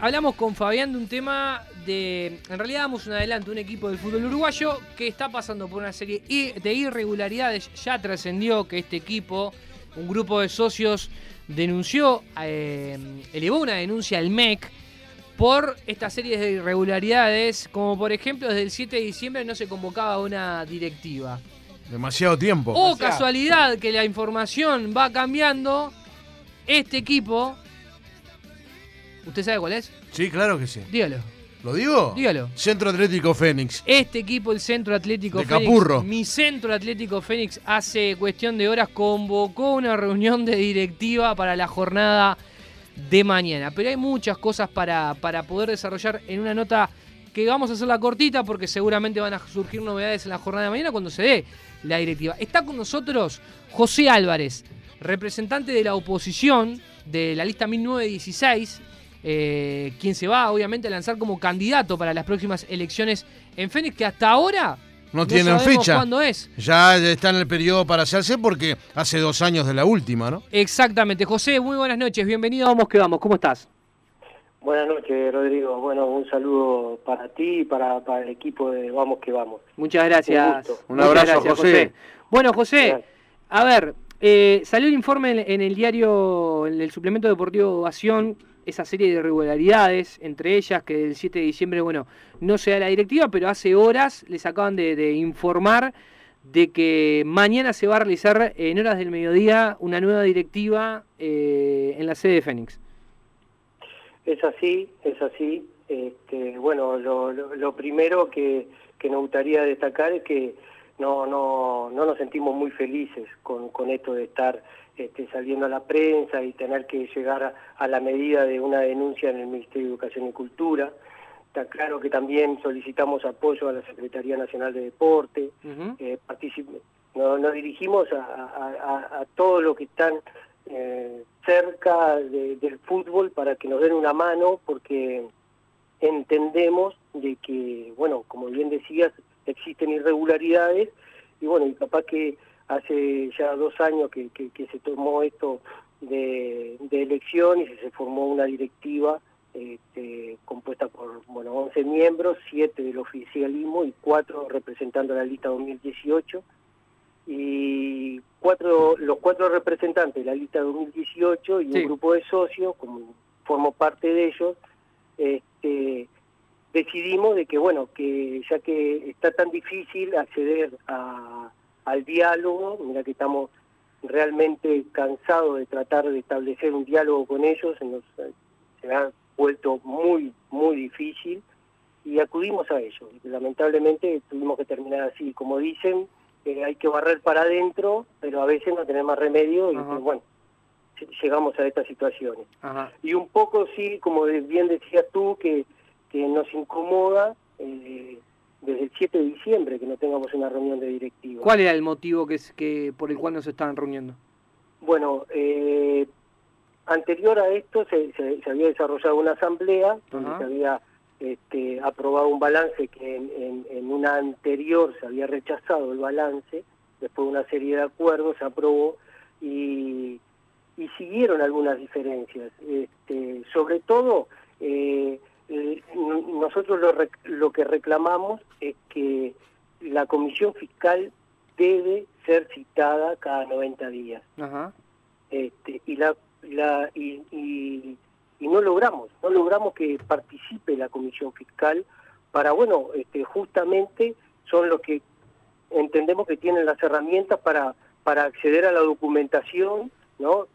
hablamos con Fabián de un tema de. En realidad, damos un adelanto. Un equipo del fútbol uruguayo que está pasando por una serie de irregularidades. Ya trascendió que este equipo, un grupo de socios, denunció, eh, elevó una denuncia al MEC por esta serie de irregularidades, como por ejemplo desde el 7 de diciembre no se convocaba una directiva. Demasiado tiempo. O casualidad que la información va cambiando, este equipo ¿Usted sabe cuál es? Sí, claro que sí. Dígalo. ¿Lo digo? Dígalo. Centro Atlético Fénix. Este equipo, el Centro Atlético de Fénix. Capurro. Mi Centro Atlético Fénix hace cuestión de horas convocó una reunión de directiva para la jornada de mañana. Pero hay muchas cosas para, para poder desarrollar en una nota que vamos a hacerla cortita porque seguramente van a surgir novedades en la jornada de mañana cuando se dé la directiva. Está con nosotros José Álvarez, representante de la oposición de la lista 1916 eh, quien se va obviamente a lanzar como candidato para las próximas elecciones en Fénix, que hasta ahora no, tienen fecha. ¿Cuándo es? Ya está en el periodo para hacerse porque hace dos años de la última, ¿no? Exactamente. José, muy buenas noches. Bienvenido a Vamos que Vamos. ¿Cómo estás? Buenas noches, Rodrigo. Bueno, un saludo para ti y para, el equipo de Vamos que Vamos. Muchas gracias. Un, abrazo, José. Bueno, José, a ver, eh, salió el informe en, en, el diario, en el suplemento deportivo Ovación, esa serie de irregularidades, entre ellas que el 7 de diciembre, bueno, no se da la directiva, pero hace horas les acaban de, informar de que mañana se va a realizar en horas del mediodía una nueva directiva eh, en la sede de Fénix. Es así, es así. Este, bueno, lo, primero que, que, nos gustaría destacar es que no, no, no nos sentimos muy felices con, con esto de estar este, saliendo a la prensa y tener que llegar a, la medida de una denuncia en el Ministerio de Educación y Cultura. Está claro que también solicitamos apoyo a la Secretaría Nacional de Deporte, eh, nos, dirigimos a, todos los que están eh, cerca del fútbol para que nos den una mano porque entendemos de que, bueno, como bien decías, existen irregularidades y bueno, y capaz que hace ya dos años que, se tomó esto de, elección y se formó una directiva este, compuesta por bueno 11 miembros, 7 del oficialismo y 4 representando la lista 2018 y cuatro los cuatro representantes de la lista 2018 y un grupo de socios, como formo parte de ellos, este, decidimos de que bueno que ya que está tan difícil acceder a al diálogo, mira que estamos realmente cansados de tratar de establecer un diálogo con ellos, se, nos, se ha vuelto muy, muy difícil y acudimos a ellos. lamentablemente tuvimos que terminar así, como dicen, eh, hay que barrer para adentro, pero a veces no tenemos más remedio y bueno, llegamos a estas situaciones. Y un poco sí, como bien decías tú, que, que nos incomoda eh, desde el 7 de diciembre que no tengamos una reunión de directiva. ¿Cuál era el motivo que, que por el cual no se estaban reuniendo? Bueno, eh, anterior a esto se, había desarrollado una asamblea donde se había este, aprobado un balance que en, en, una anterior se había rechazado el balance, después de una serie de acuerdos se aprobó y, y siguieron algunas diferencias. Este, sobre todo, eh, eh, nosotros lo, lo que reclamamos es que la comisión fiscal debe ser citada cada 90 días. Este, y, la, la, y, y, no logramos, no logramos que participe la comisión fiscal para, bueno, este, justamente son los que entendemos que tienen las herramientas para, para acceder a la documentación, ¿no?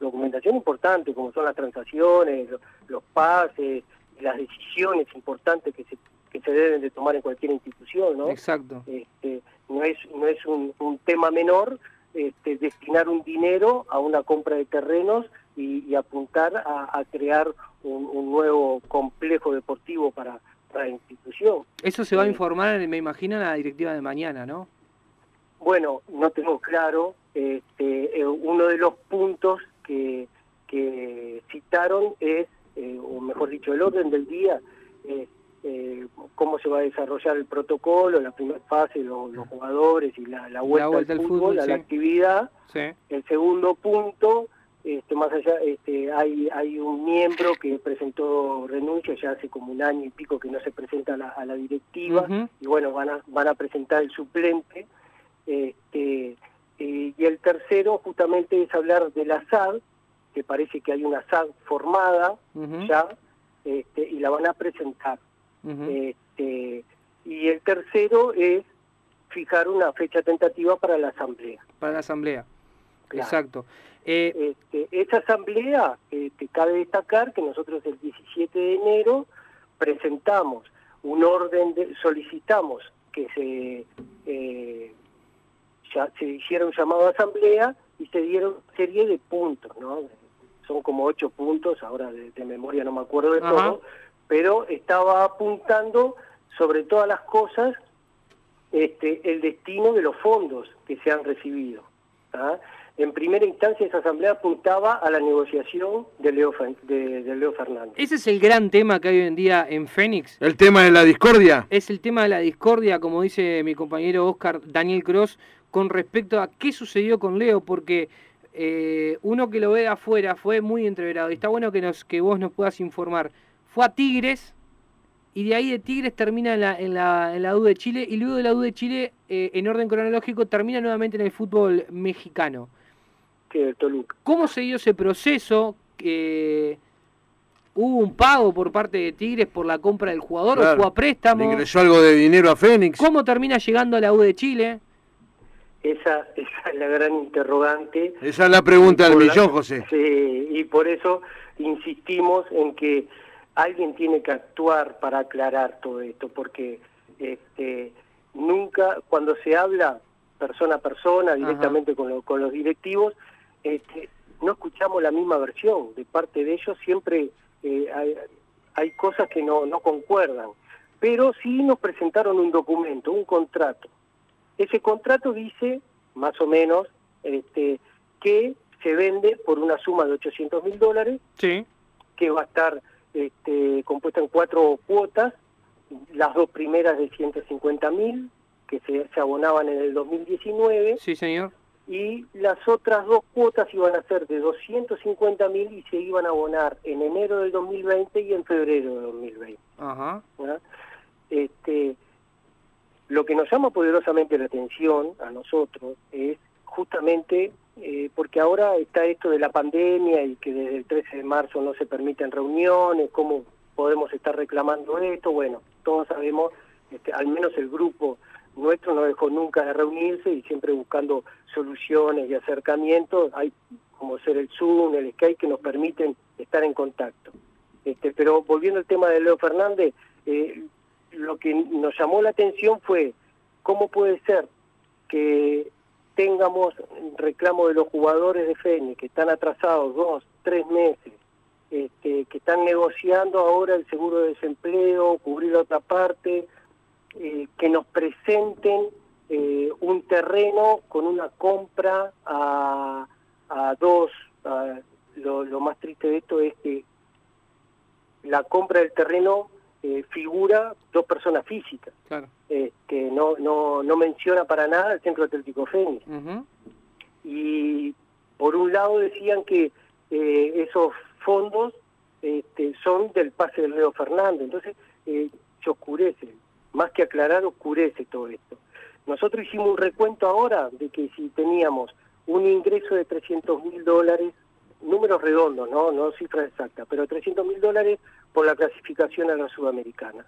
Documentación importante, como son las transacciones, los pases, las decisiones importantes que se, que se deben de tomar en cualquier institución, ¿no? Exacto. Este, no es, no es un, tema menor este, destinar un dinero a una compra de terrenos y, apuntar a, crear un, nuevo complejo deportivo para, la institución. Eso se va a informar, me imagino, en la directiva de mañana, ¿no? Bueno, no tengo claro. Este, eh, uno de los puntos que, que citaron es eh, o mejor dicho, el orden del día, eh, eh, cómo se va a desarrollar el protocolo, la primera fase, los, jugadores y la, vuelta, al fútbol, a la actividad. El segundo punto, este, más allá, este, hay, hay un miembro que presentó renuncia ya hace como un año y pico que no se presenta a la, directiva y bueno, van a, van a presentar el suplente. Este, y el tercero justamente es hablar de la Que parece que hay una SAD formada ya este, y la van a presentar. este, y el tercero es fijar una fecha tentativa para la asamblea. Para la asamblea, exacto. Eh, este, esa asamblea, este, cabe destacar que nosotros el 17 de enero presentamos un orden, de, solicitamos que se, eh, ya, se hiciera un llamado a asamblea y se dieron serie de puntos, ¿no? Son como ocho puntos, ahora de, memoria no me acuerdo de todo, pero estaba apuntando sobre todas las cosas este, el destino de los fondos que se han recibido. ¿ah? en primera instancia esa asamblea apuntaba a la negociación de Leo, de, Leo Fernández. Ese es el gran tema que hay hoy en día en Fénix. ¿El tema de la discordia? Es el tema de la discordia, como dice mi compañero Oscar Daniel Cross, con respecto a qué sucedió con Leo, porque eh, uno que lo ve de afuera fue muy entreverado. Y está bueno que, nos, que vos nos puedas informar. Fue a Tigres, y de ahí de Tigres termina en la, en la, en la U de Chile, y luego de la U de Chile, eh, en orden cronológico, termina nuevamente en el fútbol mexicano. ¿Cómo se dio ese proceso? que ¿Hubo un pago por parte de Tigres por la compra del jugador o fue a préstamo? ingresó algo de dinero a Fénix? ¿Cómo termina llegando a la U de Chile? Esa, es la gran interrogante. Esa es la pregunta del millón, José. Sí, y por eso insistimos en que alguien tiene que actuar para aclarar todo esto, porque este, nunca, cuando se habla persona a persona, directamente con, con los directivos, este, no escuchamos la misma versión. De parte de ellos siempre eh, hay, cosas que no, no concuerdan. Pero sí nos presentaron un documento, un contrato. Ese contrato dice, más o menos, este, que se vende por una suma de 800 mil dólares, que va a estar este, compuesta en cuatro cuotas, las dos primeras de 150 mil, que se, se abonaban en el 2019. Sí, señor y las otras dos cuotas iban a ser de 250 mil y se iban a abonar en enero del 2020 y en febrero del 2020. Ajá. Este, lo que nos llama poderosamente la atención a nosotros es justamente eh, porque ahora está esto de la pandemia y que desde el 13 de marzo no se permiten reuniones, cómo podemos estar reclamando esto, bueno, todos sabemos, este, al menos el grupo nuestro no dejó nunca de reunirse y siempre buscando soluciones y acercamientos, hay como ser el Zoom, el Skype, que nos permiten estar en contacto. Este, pero volviendo al tema de Leo Fernández, eh, lo que nos llamó la atención fue cómo puede ser que tengamos reclamo de los jugadores de FENI que están atrasados dos, tres meses, este, que están negociando ahora el seguro de desempleo, cubrir otra parte, eh, que nos presenten eh, un terreno con una compra a, dos, lo, más triste de esto es que la compra del terreno eh, figura dos personas físicas, que no, no, no menciona para nada el Centro Atlético Fénix. Y por un lado decían que esos fondos este, son del pase del Río Fernández, entonces se oscurece más que aclarar, oscurece todo esto. Nosotros hicimos un recuento ahora de que si teníamos un ingreso de 300 mil dólares, números redondos, ¿no? no cifras exactas, pero 300 mil dólares por la clasificación a la sudamericana.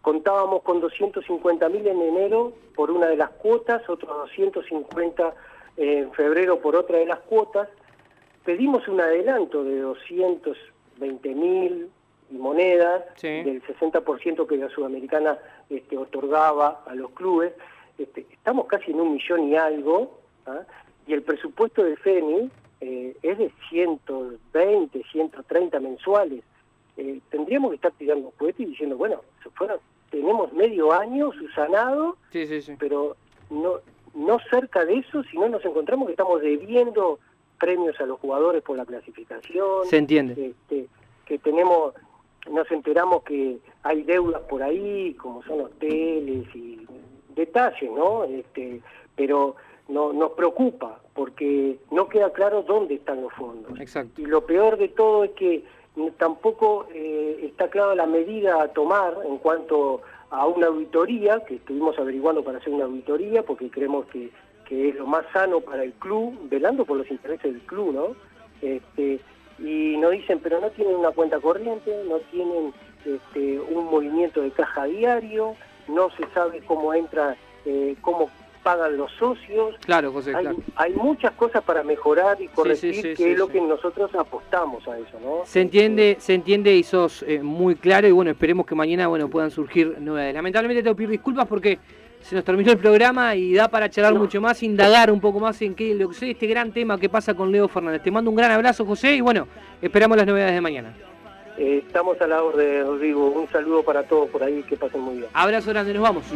Contábamos con 250 mil en enero por una de las cuotas, otros 250 en febrero por otra de las cuotas. Pedimos un adelanto de 220 mil, y monedas, del 60% que la Sudamericana este, otorgaba a los clubes. Este, estamos casi en un millón y algo, ¿ah? y el presupuesto de FENI eh, es de 120, 130 mensuales. Eh, tendríamos que estar tirando cohetes y diciendo, bueno, se fueron, tenemos medio año susanado, pero no, no cerca de eso, si no nos encontramos que estamos debiendo premios a los jugadores por la clasificación. Se entiende. Este, que tenemos nos enteramos que hay deudas por ahí, como son hoteles y detalles, ¿no? Este, pero no, nos preocupa porque no queda claro dónde están los fondos. Exacto. Y lo peor de todo es que tampoco eh, está clara la medida a tomar en cuanto a una auditoría, que estuvimos averiguando para hacer una auditoría, porque creemos que, que es lo más sano para el club, velando por los intereses del club, ¿no? Este, y nos dicen, pero no tienen una cuenta corriente, no tienen este, un movimiento de caja diario, no se sabe cómo entra, eh, cómo pagan los socios. Claro, José, hay, claro. hay muchas cosas para mejorar y corregir, que es lo que nosotros apostamos a eso, ¿no? Se entiende, se entiende y sos eh, muy claro y bueno, esperemos que mañana bueno puedan surgir novedades. Lamentablemente tengo que pedir disculpas porque se nos terminó el programa y da para charlar mucho más, indagar un poco más en qué lo que este gran tema que pasa con Leo Fernández. Te mando un gran abrazo, José, y bueno, esperamos las novedades de mañana. Eh, estamos a la orden, Rodrigo. Un saludo para todos por ahí, que pasen muy bien. Abrazo grande, nos vamos.